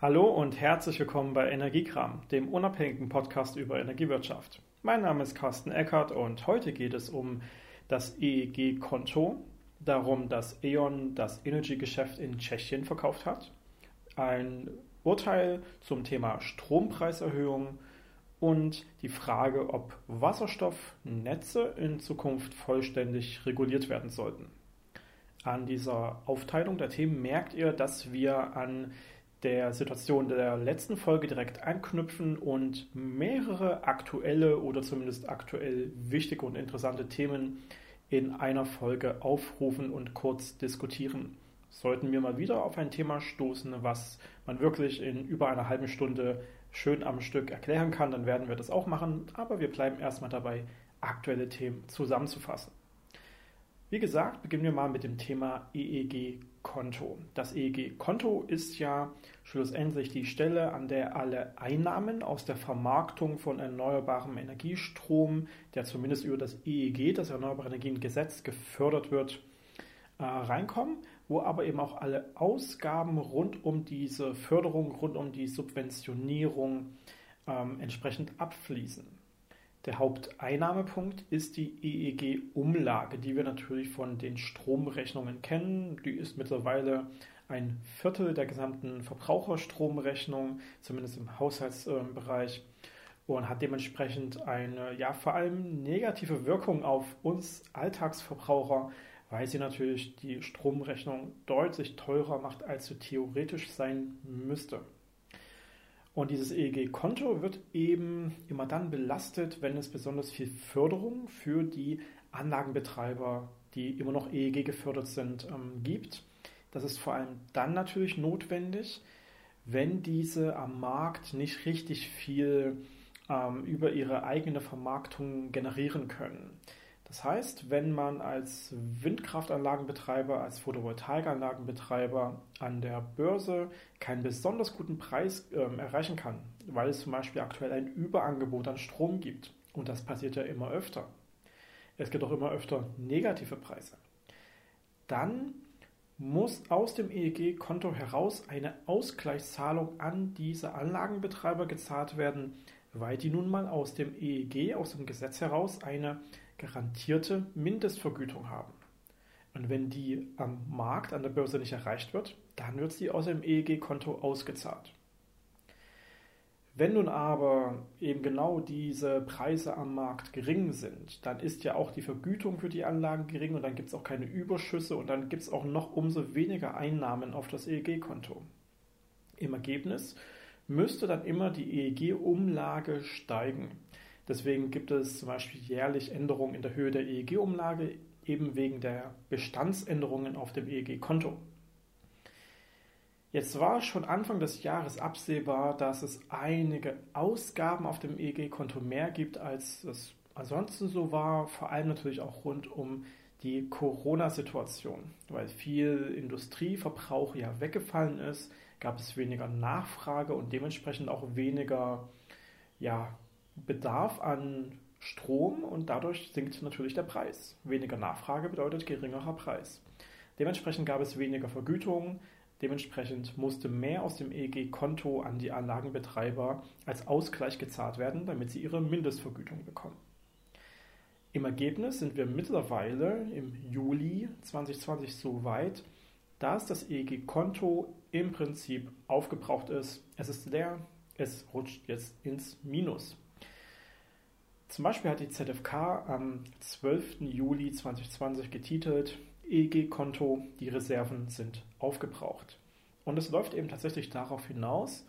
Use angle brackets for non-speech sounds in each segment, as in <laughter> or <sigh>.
Hallo und herzlich willkommen bei Energiekram, dem unabhängigen Podcast über Energiewirtschaft. Mein Name ist Carsten Eckert und heute geht es um das EEG-Konto, darum, dass E.ON das Energy-Geschäft in Tschechien verkauft hat, ein Urteil zum Thema Strompreiserhöhung und die Frage, ob Wasserstoffnetze in Zukunft vollständig reguliert werden sollten. An dieser Aufteilung der Themen merkt ihr, dass wir an der Situation der letzten Folge direkt anknüpfen und mehrere aktuelle oder zumindest aktuell wichtige und interessante Themen in einer Folge aufrufen und kurz diskutieren. Sollten wir mal wieder auf ein Thema stoßen, was man wirklich in über einer halben Stunde schön am Stück erklären kann, dann werden wir das auch machen, aber wir bleiben erstmal dabei, aktuelle Themen zusammenzufassen. Wie gesagt, beginnen wir mal mit dem Thema EEG-Konto. Das EEG-Konto ist ja schlussendlich die Stelle, an der alle Einnahmen aus der Vermarktung von erneuerbarem Energiestrom, der zumindest über das EEG, das Erneuerbare Energien-Gesetz, gefördert wird, äh, reinkommen, wo aber eben auch alle Ausgaben rund um diese Förderung, rund um die Subventionierung ähm, entsprechend abfließen. Der Haupteinnahmepunkt ist die EEG-Umlage, die wir natürlich von den Stromrechnungen kennen. Die ist mittlerweile ein Viertel der gesamten Verbraucherstromrechnung, zumindest im Haushaltsbereich, und hat dementsprechend eine ja vor allem negative Wirkung auf uns Alltagsverbraucher, weil sie natürlich die Stromrechnung deutlich teurer macht, als sie theoretisch sein müsste. Und dieses EEG-Konto wird eben immer dann belastet, wenn es besonders viel Förderung für die Anlagenbetreiber, die immer noch EEG gefördert sind, ähm, gibt. Das ist vor allem dann natürlich notwendig, wenn diese am Markt nicht richtig viel ähm, über ihre eigene Vermarktung generieren können. Das heißt, wenn man als Windkraftanlagenbetreiber, als Photovoltaikanlagenbetreiber an der Börse keinen besonders guten Preis äh, erreichen kann, weil es zum Beispiel aktuell ein Überangebot an Strom gibt, und das passiert ja immer öfter, es gibt auch immer öfter negative Preise, dann muss aus dem EEG-Konto heraus eine Ausgleichszahlung an diese Anlagenbetreiber gezahlt werden, weil die nun mal aus dem EEG, aus dem Gesetz heraus, eine garantierte Mindestvergütung haben. Und wenn die am Markt, an der Börse nicht erreicht wird, dann wird sie aus dem EEG-Konto ausgezahlt. Wenn nun aber eben genau diese Preise am Markt gering sind, dann ist ja auch die Vergütung für die Anlagen gering und dann gibt es auch keine Überschüsse und dann gibt es auch noch umso weniger Einnahmen auf das EEG-Konto. Im Ergebnis müsste dann immer die EEG-Umlage steigen. Deswegen gibt es zum Beispiel jährlich Änderungen in der Höhe der EEG-Umlage, eben wegen der Bestandsänderungen auf dem EEG-Konto. Jetzt war schon Anfang des Jahres absehbar, dass es einige Ausgaben auf dem EEG-Konto mehr gibt, als es ansonsten so war, vor allem natürlich auch rund um die Corona-Situation. Weil viel Industrieverbrauch ja weggefallen ist, gab es weniger Nachfrage und dementsprechend auch weniger ja, Bedarf an Strom und dadurch sinkt natürlich der Preis. Weniger Nachfrage bedeutet geringerer Preis. Dementsprechend gab es weniger Vergütung, dementsprechend musste mehr aus dem EEG-Konto an die Anlagenbetreiber als Ausgleich gezahlt werden, damit sie ihre Mindestvergütung bekommen. Im Ergebnis sind wir mittlerweile im Juli 2020 so weit, dass das EEG-Konto im Prinzip aufgebraucht ist. Es ist leer, es rutscht jetzt ins Minus. Zum Beispiel hat die ZFK am 12. Juli 2020 getitelt, EEG-Konto, die Reserven sind aufgebraucht. Und es läuft eben tatsächlich darauf hinaus,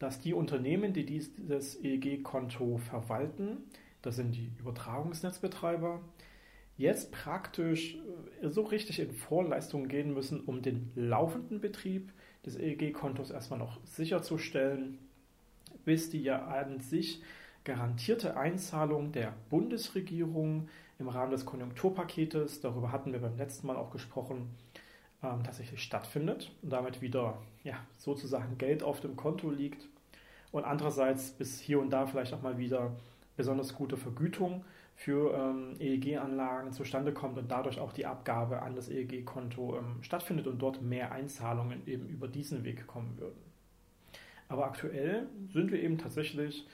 dass die Unternehmen, die dieses EEG-Konto verwalten, das sind die Übertragungsnetzbetreiber, jetzt praktisch äh, so richtig in Vorleistungen gehen müssen, um den laufenden Betrieb des EEG-Kontos erstmal noch sicherzustellen, bis die ja an sich garantierte Einzahlung der Bundesregierung im Rahmen des Konjunkturpaketes, darüber hatten wir beim letzten Mal auch gesprochen, ähm, tatsächlich stattfindet und damit wieder ja, sozusagen Geld auf dem Konto liegt und andererseits bis hier und da vielleicht auch mal wieder besonders gute Vergütung für ähm, EEG-Anlagen zustande kommt und dadurch auch die Abgabe an das EEG-Konto ähm, stattfindet und dort mehr Einzahlungen eben über diesen Weg kommen würden. Aber aktuell sind wir eben tatsächlich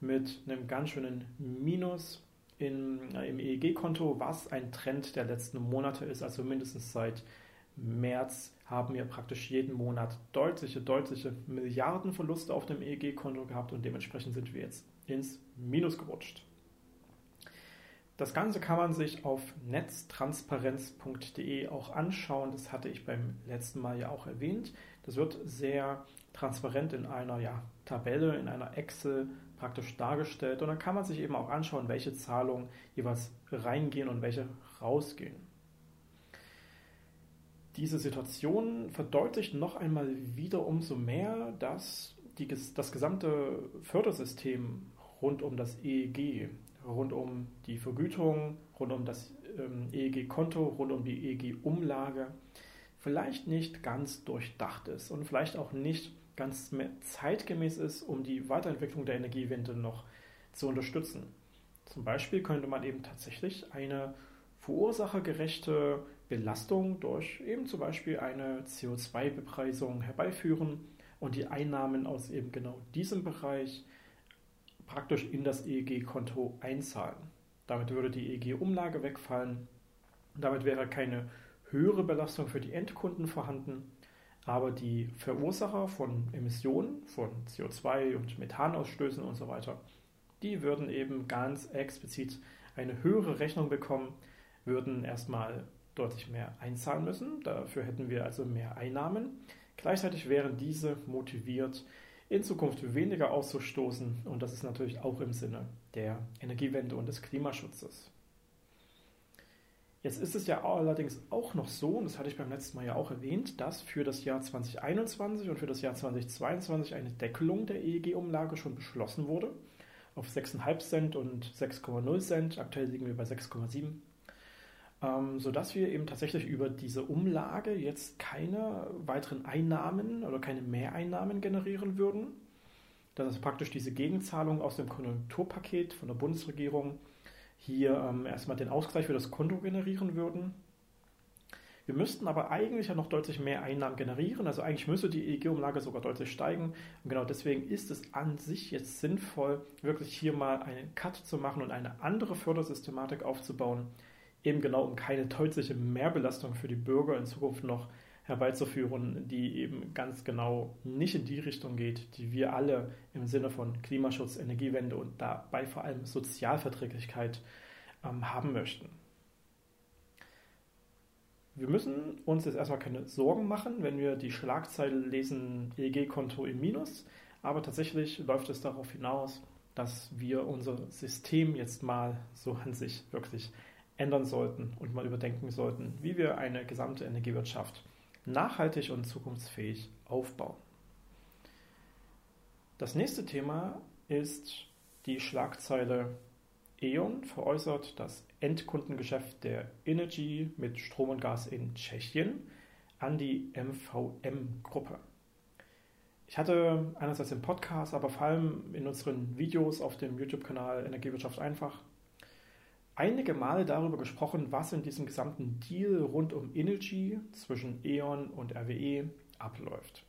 mit einem ganz schönen Minus in, äh, im EEG-Konto, was ein Trend der letzten Monate ist, also mindestens seit März haben wir praktisch jeden Monat deutliche, deutliche Milliardenverluste auf dem EEG-Konto gehabt und dementsprechend sind wir jetzt ins Minus gerutscht. Das Ganze kann man sich auf netztransparenz.de auch anschauen. Das hatte ich beim letzten Mal ja auch erwähnt. Das wird sehr transparent in einer ja, Tabelle, in einer Excel praktisch dargestellt. Und dann kann man sich eben auch anschauen, welche Zahlungen jeweils reingehen und welche rausgehen. Diese Situation verdeutlicht noch einmal wieder umso mehr, dass die, das gesamte Fördersystem rund um das EEG rund um die Vergütung, rund um das ähm, EEG-Konto, rund um die EEG-Umlage vielleicht nicht ganz durchdacht ist und vielleicht auch nicht ganz zeitgemäß ist, um die Weiterentwicklung der Energiewende noch zu unterstützen. Zum Beispiel könnte man eben tatsächlich eine verursachergerechte Belastung durch eben zum Beispiel eine CO2-Bepreisung herbeiführen und die Einnahmen aus eben genau diesem Bereich praktisch in das EEG-Konto einzahlen. Damit würde die EEG-Umlage wegfallen. Damit wäre keine höhere Belastung für die Endkunden vorhanden, aber die Verursacher von Emissionen, von CO2 und Methanausstößen und so weiter, die würden eben ganz explizit eine höhere Rechnung bekommen, würden erstmal deutlich mehr einzahlen müssen. Dafür hätten wir also mehr Einnahmen. Gleichzeitig wären diese motiviert, in Zukunft weniger auszustoßen. Und das ist natürlich auch im Sinne der Energiewende und des Klimaschutzes. Jetzt ist es ja allerdings auch noch so, und das hatte ich beim letzten Mal ja auch erwähnt, dass für das Jahr 2021 und für das Jahr 2022 eine Deckelung der EEG-Umlage schon beschlossen wurde auf 6,5 Cent und 6,0 Cent. Aktuell liegen wir bei 6,7 ähm, sodass wir eben tatsächlich über diese Umlage jetzt keine weiteren Einnahmen oder keine Mehreinnahmen generieren würden. Das ist praktisch diese Gegenzahlung aus dem Konjunkturpaket von der Bundesregierung hier ähm, erstmal den Ausgleich für das Konto generieren würden. Wir müssten aber eigentlich ja noch deutlich mehr Einnahmen generieren. Also eigentlich müsste die EEG-Umlage sogar deutlich steigen. Und genau deswegen ist es an sich jetzt sinnvoll, wirklich hier mal einen Cut zu machen und eine andere Fördersystematik aufzubauen, eben genau um keine deutliche Mehrbelastung für die Bürger in Zukunft noch herbeizuführen, die eben ganz genau nicht in die Richtung geht, die wir alle im Sinne von Klimaschutz, Energiewende und dabei vor allem Sozialverträglichkeit ähm, haben möchten. Wir müssen uns jetzt erstmal keine Sorgen machen, wenn wir die Schlagzeile lesen, EEG-Konto im Minus, aber tatsächlich läuft es darauf hinaus, dass wir unser System jetzt mal so an sich wirklich ändern sollten und mal überdenken sollten, wie wir eine gesamte Energiewirtschaft nachhaltig und zukunftsfähig aufbauen. Das nächste Thema ist die Schlagzeile E.ON veräußert das Endkundengeschäft der Energy mit Strom und Gas in Tschechien an die MVM-Gruppe. Ich hatte einerseits im Podcast, aber vor allem in unseren Videos auf dem YouTube-Kanal Energiewirtschaft einfach einige Male darüber gesprochen, was in diesem gesamten Deal rund um Energy zwischen E.ON und RWE abläuft.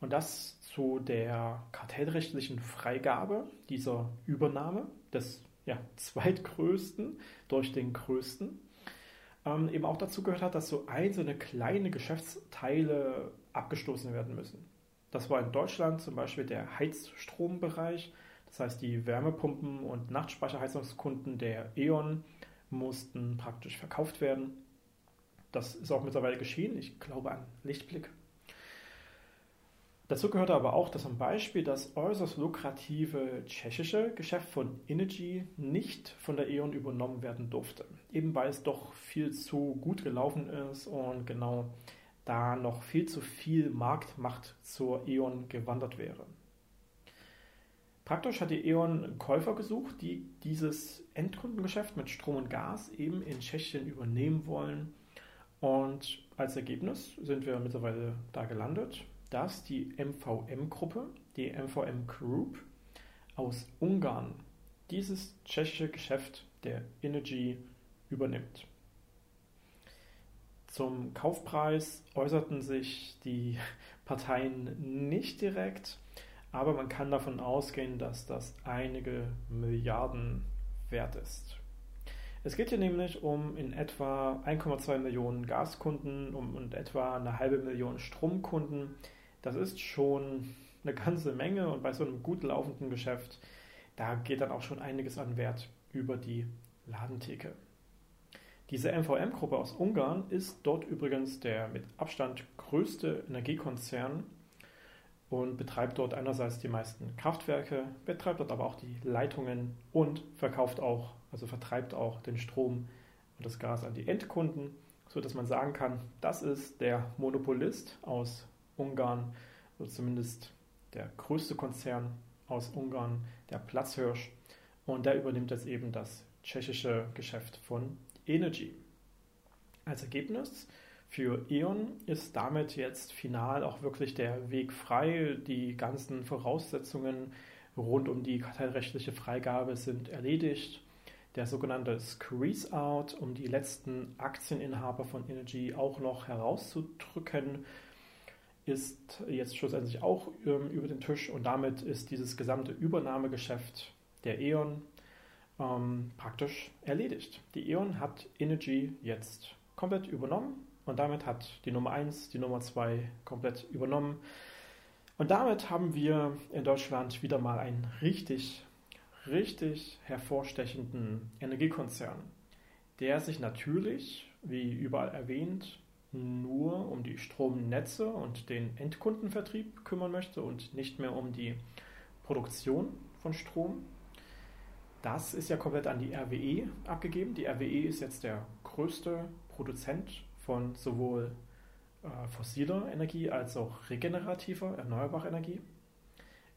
Und das zu der kartellrechtlichen Freigabe dieser Übernahme des ja, zweitgrößten durch den größten. Ähm, eben auch dazu gehört hat, dass so einzelne kleine Geschäftsteile abgestoßen werden müssen. Das war in Deutschland zum Beispiel der Heizstrombereich, das heißt, die Wärmepumpen und Nachtspeicherheizungskunden der E.ON mussten praktisch verkauft werden. Das ist auch mittlerweile geschehen. Ich glaube an Lichtblick. Dazu gehörte aber auch, dass zum Beispiel das äußerst lukrative tschechische Geschäft von Energy nicht von der E.ON übernommen werden durfte. Eben weil es doch viel zu gut gelaufen ist und genau da noch viel zu viel Marktmacht zur E.ON gewandert wäre. Praktisch hat die E.ON Käufer gesucht, die dieses Endkundengeschäft mit Strom und Gas eben in Tschechien übernehmen wollen. Und als Ergebnis sind wir mittlerweile da gelandet, dass die MVM-Gruppe, die MVM Group aus Ungarn, dieses tschechische Geschäft der Energy übernimmt. Zum Kaufpreis äußerten sich die Parteien nicht direkt. Aber man kann davon ausgehen, dass das einige Milliarden wert ist. Es geht hier nämlich um in etwa 1,2 Millionen Gaskunden und etwa eine halbe Million Stromkunden. Das ist schon eine ganze Menge und bei so einem gut laufenden Geschäft, da geht dann auch schon einiges an Wert über die Ladentheke. Diese MVM-Gruppe aus Ungarn ist dort übrigens der mit Abstand größte Energiekonzern und betreibt dort einerseits die meisten Kraftwerke, betreibt dort aber auch die Leitungen und verkauft auch, also vertreibt auch den Strom und das Gas an die Endkunden, sodass man sagen kann, das ist der Monopolist aus Ungarn, oder zumindest der größte Konzern aus Ungarn, der Platzhirsch. Und der übernimmt jetzt eben das tschechische Geschäft von Energy. Als Ergebnis für E.ON ist damit jetzt final auch wirklich der Weg frei. Die ganzen Voraussetzungen rund um die kartellrechtliche Freigabe sind erledigt. Der sogenannte Squeeze-Out, um die letzten Aktieninhaber von Energy auch noch herauszudrücken, ist jetzt schlussendlich auch ähm, über den Tisch und damit ist dieses gesamte Übernahmegeschäft der E.ON ähm, praktisch erledigt. Die E.ON hat Energy jetzt komplett übernommen und damit hat die Nummer 1 die Nummer 2 komplett übernommen. Und damit haben wir in Deutschland wieder mal einen richtig, richtig hervorstechenden Energiekonzern, der sich natürlich, wie überall erwähnt, nur um die Stromnetze und den Endkundenvertrieb kümmern möchte und nicht mehr um die Produktion von Strom. Das ist ja komplett an die RWE abgegeben. Die RWE ist jetzt der größte Produzent von sowohl äh, fossiler Energie als auch regenerativer, erneuerbarer Energie.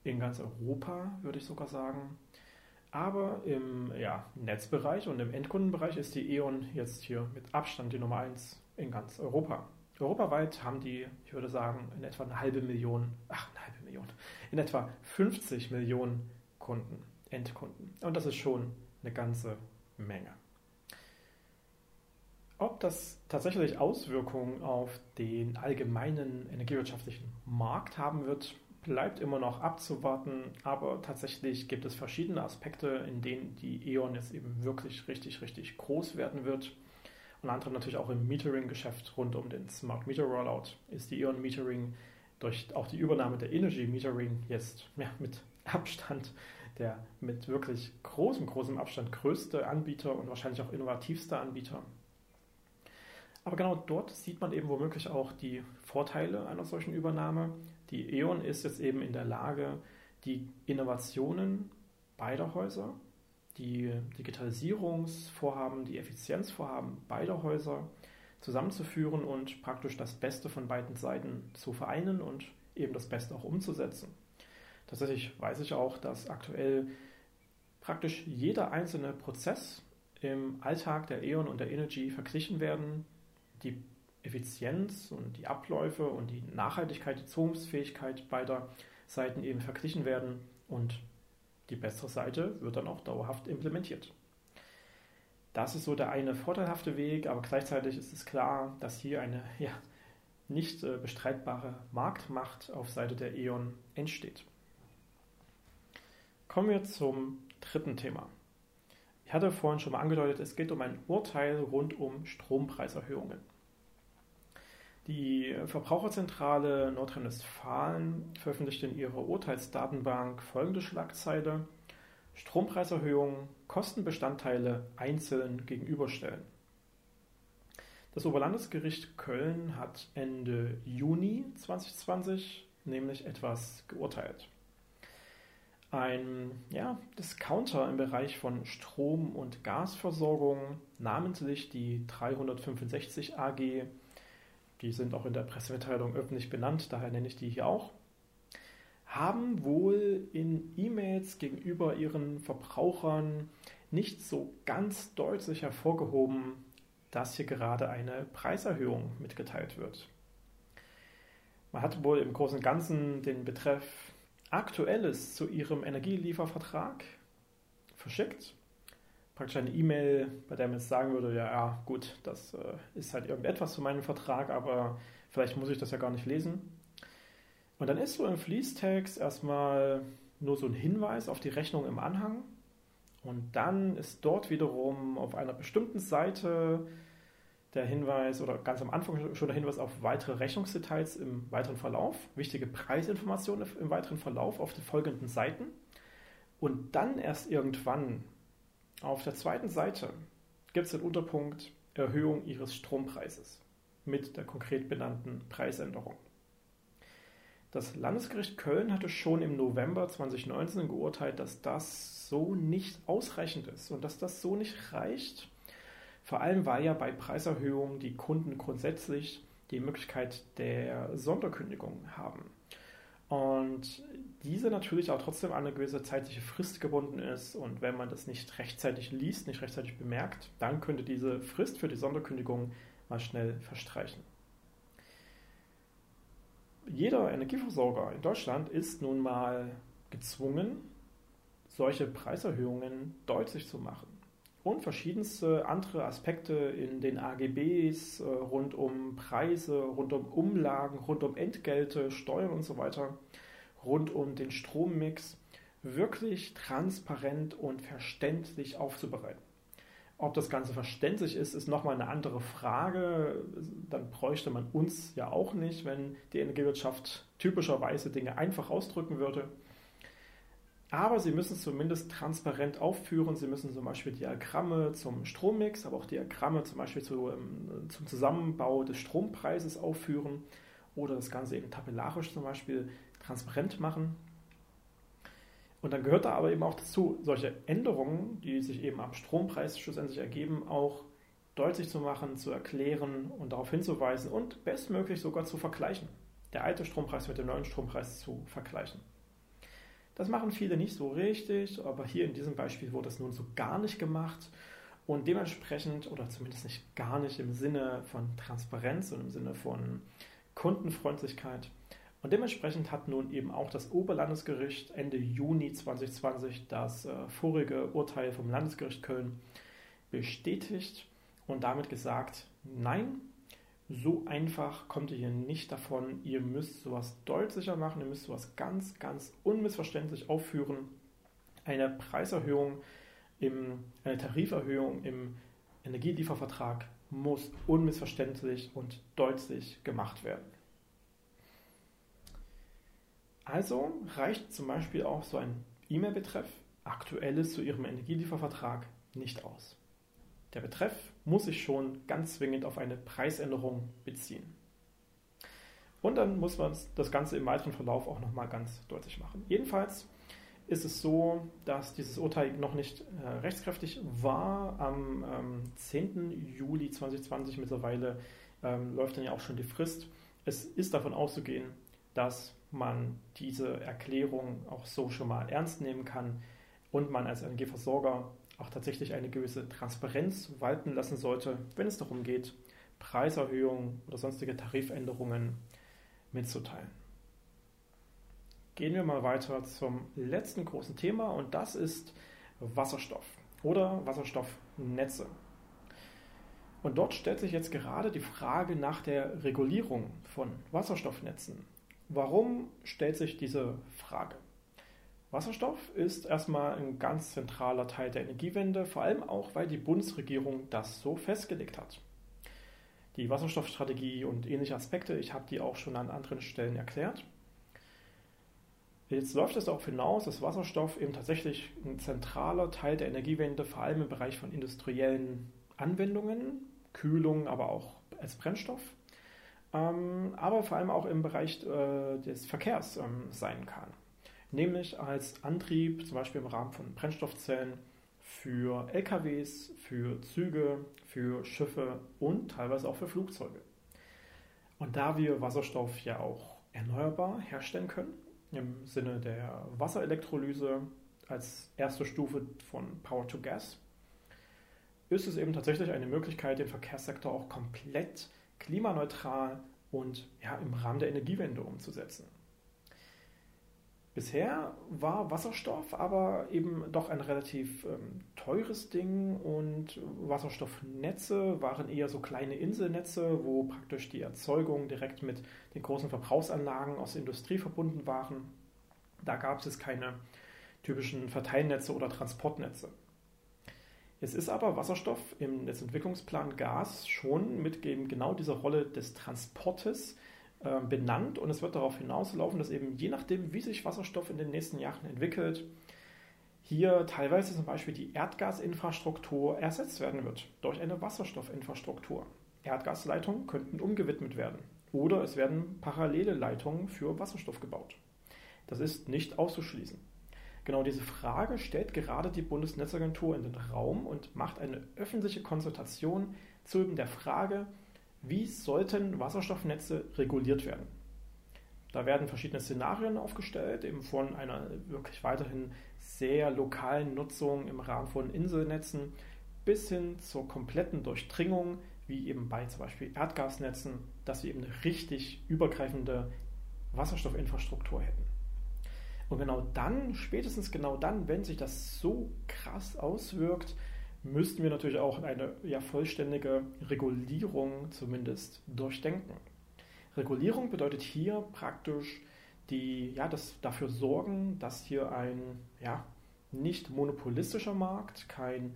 In ganz Europa würde ich sogar sagen. Aber im ja, Netzbereich und im Endkundenbereich ist die E.ON jetzt hier mit Abstand die Nummer 1 in ganz Europa. Europaweit haben die, ich würde sagen, in etwa eine halbe Million, ach, eine halbe Million, in etwa 50 Millionen Kunden, Endkunden. Und das ist schon eine ganze Menge. Ob das tatsächlich Auswirkungen auf den allgemeinen energiewirtschaftlichen Markt haben wird, bleibt immer noch abzuwarten, aber tatsächlich gibt es verschiedene Aspekte, in denen die E.ON jetzt eben wirklich richtig, richtig groß werden wird. Unter anderem natürlich auch im Metering-Geschäft rund um den Smart Meter Rollout ist die E.ON Metering durch auch die Übernahme der Energy Metering jetzt ja, mit Abstand der mit wirklich großem, großem Abstand größte Anbieter und wahrscheinlich auch innovativste Anbieter aber genau dort sieht man eben womöglich auch die Vorteile einer solchen Übernahme. Die E.ON ist jetzt eben in der Lage, die Innovationen beider Häuser, die Digitalisierungsvorhaben, die Effizienzvorhaben beider Häuser zusammenzuführen und praktisch das Beste von beiden Seiten zu vereinen und eben das Beste auch umzusetzen. Tatsächlich weiß ich auch, dass aktuell praktisch jeder einzelne Prozess im Alltag der E.ON und der Energy verglichen werden die Effizienz und die Abläufe und die Nachhaltigkeit, die Zukunftsfähigkeit beider Seiten eben verglichen werden und die bessere Seite wird dann auch dauerhaft implementiert. Das ist so der eine vorteilhafte Weg, aber gleichzeitig ist es klar, dass hier eine <laughs> ja, nicht äh, bestreitbare Marktmacht auf Seite der E.ON entsteht. Kommen wir zum dritten Thema. Ich hatte vorhin schon mal angedeutet, es geht um ein Urteil rund um Strompreiserhöhungen. Die Verbraucherzentrale Nordrhein-Westfalen veröffentlicht in ihrer Urteilsdatenbank folgende Schlagzeile: Strompreiserhöhungen, Kostenbestandteile einzeln gegenüberstellen. Das Oberlandesgericht Köln hat Ende Juni 2020 nämlich etwas geurteilt ein ja, Discounter im Bereich von Strom- und Gasversorgung, namentlich die 365 AG, die sind auch in der Pressemitteilung öffentlich benannt, daher nenne ich die hier auch, haben wohl in E-Mails gegenüber ihren Verbrauchern nicht so ganz deutlich hervorgehoben, dass hier gerade eine Preiserhöhung mitgeteilt wird. Man hat wohl im Großen und Ganzen den Betreff Aktuelles zu Ihrem Energieliefervertrag verschickt. Praktisch eine E-Mail, bei der man jetzt sagen würde, ja, ja gut, das äh, ist halt irgendetwas zu meinem Vertrag, aber vielleicht muss ich das ja gar nicht lesen. Und dann ist so im Fließtext erstmal nur so ein Hinweis auf die Rechnung im Anhang. Und dann ist dort wiederum auf einer bestimmten Seite der Hinweis oder ganz am Anfang schon der Hinweis auf weitere Rechnungsdetails im weiteren Verlauf, wichtige Preisinformationen im weiteren Verlauf auf den folgenden Seiten. Und dann erst irgendwann auf der zweiten Seite gibt es den Unterpunkt Erhöhung Ihres Strompreises mit der konkret benannten Preisänderung. Das Landesgericht Köln hatte schon im November 2019 geurteilt, dass das so nicht ausreichend ist und dass das so nicht reicht. Vor allem, weil ja bei Preiserhöhungen die Kunden grundsätzlich die Möglichkeit der Sonderkündigung haben. Und diese natürlich auch trotzdem an eine gewisse zeitliche Frist gebunden ist. Und wenn man das nicht rechtzeitig liest, nicht rechtzeitig bemerkt, dann könnte diese Frist für die Sonderkündigung mal schnell verstreichen jeder Energieversorger in Deutschland ist nun mal gezwungen, solche Preiserhöhungen deutlich zu machen. Und verschiedenste andere Aspekte in den AGBs äh, rund um Preise, rund um Umlagen, rund um Entgelte, Steuern und so weiter, rund um den Strommix wirklich transparent und verständlich aufzubereiten. Ob das Ganze verständlich ist, ist nochmal eine andere Frage. Dann bräuchte man uns ja auch nicht, wenn die Energiewirtschaft typischerweise Dinge einfach ausdrücken würde. Aber Sie müssen es zumindest transparent aufführen. Sie müssen zum Beispiel Diagramme zum Strommix, aber auch Diagramme zum Beispiel zu, ähm, zum Zusammenbau des Strompreises aufführen oder das Ganze eben tabellarisch zum Beispiel transparent machen. Und dann gehört da aber eben auch dazu, solche Änderungen, die sich eben am Strompreis schlussendlich ergeben, auch deutlich zu machen, zu erklären und darauf hinzuweisen und bestmöglich sogar zu vergleichen. Der alte Strompreis mit dem neuen Strompreis zu vergleichen. Das machen viele nicht so richtig, aber hier in diesem Beispiel wurde das nun so gar nicht gemacht. Und dementsprechend, oder zumindest nicht gar nicht im Sinne von Transparenz und im Sinne von Kundenfreundlichkeit, und dementsprechend hat nun eben auch das Oberlandesgericht Ende Juni 2020 das äh, vorige Urteil vom Landesgericht Köln bestätigt und damit gesagt, nein, so einfach kommt ihr hier nicht davon. Ihr müsst sowas deutlicher machen, ihr müsst sowas ganz, ganz unmissverständlich aufführen. Eine Preiserhöhung, im, eine Tariferhöhung im Energieliefervertrag muss unmissverständlich und deutlich gemacht werden. Also reicht zum Beispiel auch so ein E-Mail-Betreff Aktuelles zu Ihrem Energieliefervertrag nicht aus. Der Betreff muss sich schon ganz zwingend auf eine Preisänderung beziehen. Und dann muss man das Ganze im weiteren Verlauf auch nochmal ganz deutlich machen. Jedenfalls ist es so, dass dieses Urteil noch nicht äh, rechtskräftig war. Am ähm, 10. Juli 2020 mittlerweile ähm, läuft dann ja auch schon die Frist. Es ist davon auszugehen, dass man diese Erklärung auch so schon mal ernst nehmen kann und man als Energieversorger auch tatsächlich eine gewisse Transparenz walten lassen sollte, wenn es darum geht, Preiserhöhungen oder sonstige Tarifänderungen mitzuteilen. Gehen wir mal weiter zum letzten großen Thema und das ist Wasserstoff oder Wasserstoffnetze. Und dort stellt sich jetzt gerade die Frage nach der Regulierung von Wasserstoffnetzen. Warum stellt sich diese Frage? Wasserstoff ist erstmal ein ganz zentraler Teil der Energiewende, vor allem auch, weil die Bundesregierung das so festgelegt hat. Die Wasserstoffstrategie und ähnliche Aspekte, ich habe die auch schon an anderen Stellen erklärt. Jetzt läuft es darauf hinaus, dass Wasserstoff eben tatsächlich ein zentraler Teil der Energiewende, vor allem im Bereich von industriellen Anwendungen, Kühlung, aber auch als Brennstoff ähm, aber vor allem auch im Bereich äh, des Verkehrs ähm, sein kann. Nämlich als Antrieb, zum Beispiel im Rahmen von Brennstoffzellen für LKWs, für Züge, für Schiffe und teilweise auch für Flugzeuge. Und da wir Wasserstoff ja auch erneuerbar herstellen können, im Sinne der Wasserelektrolyse als erste Stufe von Power to Gas, ist es eben tatsächlich eine Möglichkeit, den Verkehrssektor auch komplett klimaneutral und ja, im Rahmen der Energiewende umzusetzen. Bisher war Wasserstoff aber eben doch ein relativ ähm, teures Ding und Wasserstoffnetze waren eher so kleine Inselnetze, wo praktisch die Erzeugung direkt mit den großen Verbrauchsanlagen aus der Industrie verbunden waren. Da gab es keine typischen Verteilnetze oder Transportnetze. Es ist aber Wasserstoff im Netzentwicklungsplan Gas schon mit genau dieser Rolle des Transportes benannt und es wird darauf hinauslaufen, dass eben je nachdem, wie sich Wasserstoff in den nächsten Jahren entwickelt, hier teilweise zum Beispiel die Erdgasinfrastruktur ersetzt werden wird durch eine Wasserstoffinfrastruktur. Erdgasleitungen könnten umgewidmet werden oder es werden parallele Leitungen für Wasserstoff gebaut. Das ist nicht auszuschließen. Genau diese Frage stellt gerade die Bundesnetzagentur in den Raum und macht eine öffentliche Konsultation zu der Frage, wie sollten Wasserstoffnetze reguliert werden? Da werden verschiedene Szenarien aufgestellt, eben von einer wirklich weiterhin sehr lokalen Nutzung im Rahmen von Inselnetzen bis hin zur kompletten Durchdringung, wie eben bei zum Beispiel Erdgasnetzen, dass wir eben eine richtig übergreifende Wasserstoffinfrastruktur hätten. Und genau dann, spätestens genau dann, wenn sich das so krass auswirkt, müssten wir natürlich auch eine ja, vollständige Regulierung zumindest durchdenken. Regulierung bedeutet hier praktisch die, ja, das dafür sorgen, dass hier ein ja, nicht monopolistischer Markt, kein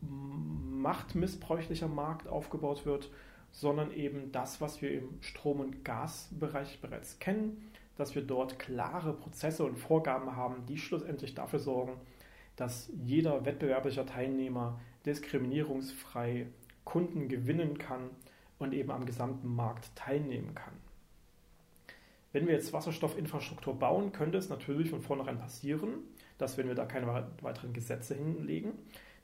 machtmissbräuchlicher Markt aufgebaut wird, sondern eben das, was wir im Strom- und Gasbereich bereits kennen, dass wir dort klare Prozesse und Vorgaben haben, die schlussendlich dafür sorgen, dass jeder wettbewerblicher Teilnehmer diskriminierungsfrei Kunden gewinnen kann und eben am gesamten Markt teilnehmen kann. Wenn wir jetzt Wasserstoffinfrastruktur bauen, könnte es natürlich von vornherein passieren, dass wenn wir da keine weiteren Gesetze hinlegen,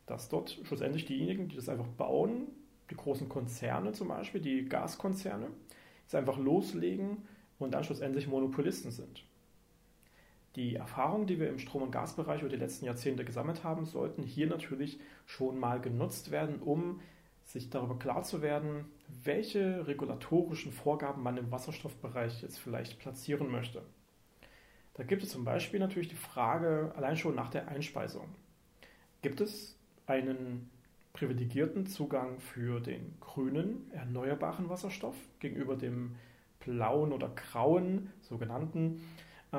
dass dort schlussendlich diejenigen, die das einfach bauen, die großen Konzerne zum Beispiel, die Gaskonzerne, es einfach loslegen und dann schlussendlich Monopolisten sind. Die Erfahrungen, die wir im Strom- und Gasbereich über die letzten Jahrzehnte gesammelt haben, sollten hier natürlich schon mal genutzt werden, um sich darüber klar zu werden, welche regulatorischen Vorgaben man im Wasserstoffbereich jetzt vielleicht platzieren möchte. Da gibt es zum Beispiel natürlich die Frage allein schon nach der Einspeisung. Gibt es einen privilegierten Zugang für den grünen, erneuerbaren Wasserstoff gegenüber dem blauen oder grauen, sogenannten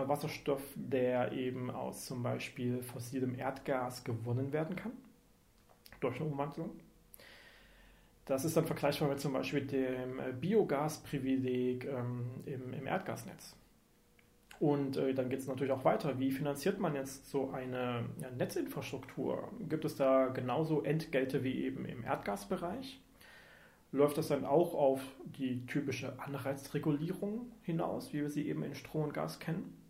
Wasserstoff, der eben aus zum Beispiel fossilem Erdgas gewonnen werden kann durch eine Umwandlung. Das ist dann vergleichbar mit zum Beispiel dem äh, Biogasprivileg ähm, im, im, Erdgasnetz. Und äh, dann geht es natürlich auch weiter. Wie finanziert man jetzt so eine ja, Netzinfrastruktur? Gibt es da genauso Entgelte wie eben im Erdgasbereich? Läuft das dann auch auf die typische Anreizregulierung hinaus, wie wir sie eben in Strom und Gas kennen?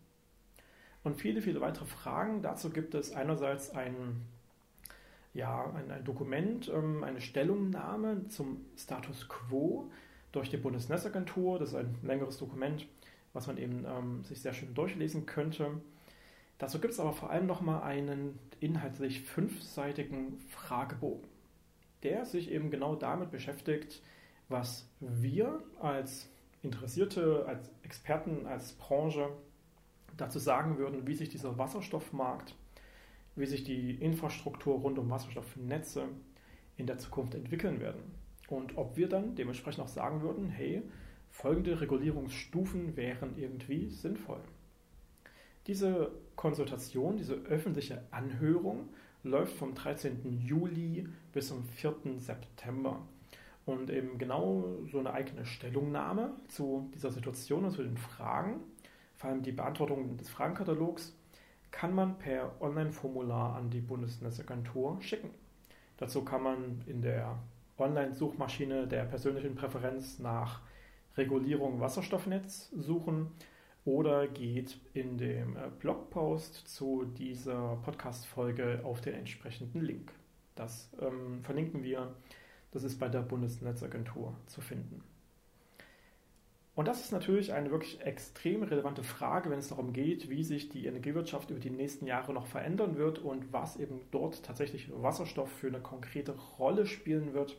Und viele, viele weitere Fragen. Dazu gibt es einerseits ein, ja, ein, ein Dokument, ähm, eine Stellungnahme zum Status quo durch die Bundesnetzagentur. Das ist ein längeres Dokument, was man eben ähm, sich sehr schön durchlesen könnte. Dazu gibt es aber vor allem nochmal einen inhaltlich fünfseitigen Fragebogen, der sich eben genau damit beschäftigt, was wir als Interessierte, als Experten, als Branche dazu sagen würden, wie sich dieser Wasserstoffmarkt, wie sich die Infrastruktur rund um Wasserstoffnetze in der Zukunft entwickeln werden. Und ob wir dann dementsprechend auch sagen würden, hey, folgende Regulierungsstufen wären irgendwie sinnvoll. Diese Konsultation, diese öffentliche Anhörung läuft vom 13. Juli bis zum 4. September. Und eben genau so eine eigene Stellungnahme zu dieser Situation und zu den Fragen vor allem die Beantwortung des Fragenkatalogs, kann man per Online-Formular an die Bundesnetzagentur schicken. Dazu kann man in der Online-Suchmaschine der persönlichen Präferenz nach Regulierung Wasserstoffnetz suchen oder geht in dem äh, Blogpost zu dieser Podcast-Folge auf den entsprechenden Link. Das ähm, verlinken wir. Das ist bei der Bundesnetzagentur zu finden. Und das ist natürlich eine wirklich extrem relevante Frage, wenn es darum geht, wie sich die Energiewirtschaft über die nächsten Jahre noch verändern wird und was eben dort tatsächlich Wasserstoff für eine konkrete Rolle spielen wird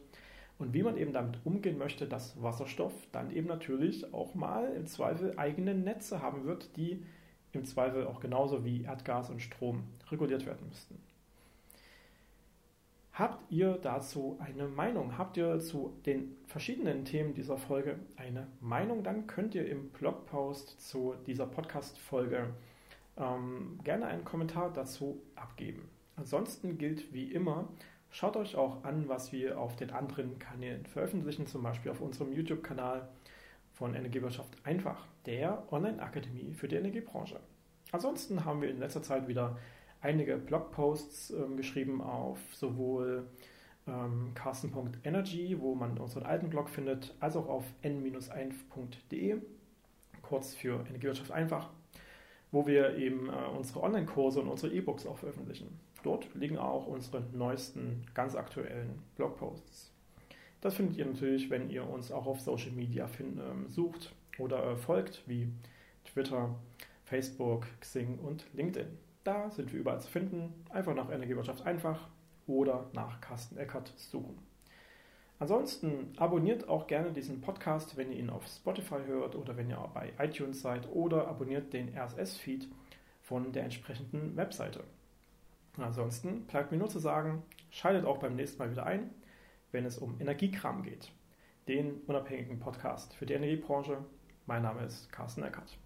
und wie man eben damit umgehen möchte, dass Wasserstoff dann eben natürlich auch mal im Zweifel eigene Netze haben wird, die im Zweifel auch genauso wie Erdgas und Strom reguliert werden müssten. Habt ihr dazu eine Meinung? Habt ihr zu den verschiedenen Themen dieser Folge eine Meinung? Dann könnt ihr im Blogpost zu dieser Podcast-Folge ähm, gerne einen Kommentar dazu abgeben. Ansonsten gilt wie immer, schaut euch auch an, was wir auf den anderen Kanälen veröffentlichen, zum Beispiel auf unserem YouTube-Kanal von Energiewirtschaft einfach, der Online-Akademie für die Energiebranche. Ansonsten haben wir in letzter Zeit wieder einige Blogposts ähm, geschrieben auf sowohl ähm, carsten.energy, wo man unseren alten Blog findet, als auch auf n-1.de, kurz für Energiewirtschaft einfach, wo wir eben äh, unsere Online-Kurse und unsere E-Books auch veröffentlichen. Dort liegen auch unsere neuesten, ganz aktuellen Blogposts. Das findet ihr natürlich, wenn ihr uns auch auf Social Media find, ähm, sucht oder äh, folgt, wie Twitter, Facebook, Xing und LinkedIn. Da sind wir überall zu finden. Einfach nach Energiewirtschaft einfach oder nach Carsten Eckert suchen. Ansonsten abonniert auch gerne diesen Podcast, wenn ihr ihn auf Spotify hört oder wenn ihr bei iTunes seid oder abonniert den RSS-Feed von der entsprechenden Webseite. Ansonsten bleibt mir nur zu sagen, schaltet auch beim nächsten Mal wieder ein, wenn es um Energiekram geht. Den unabhängigen Podcast für die Energiebranche. Mein Name ist Carsten Eckert.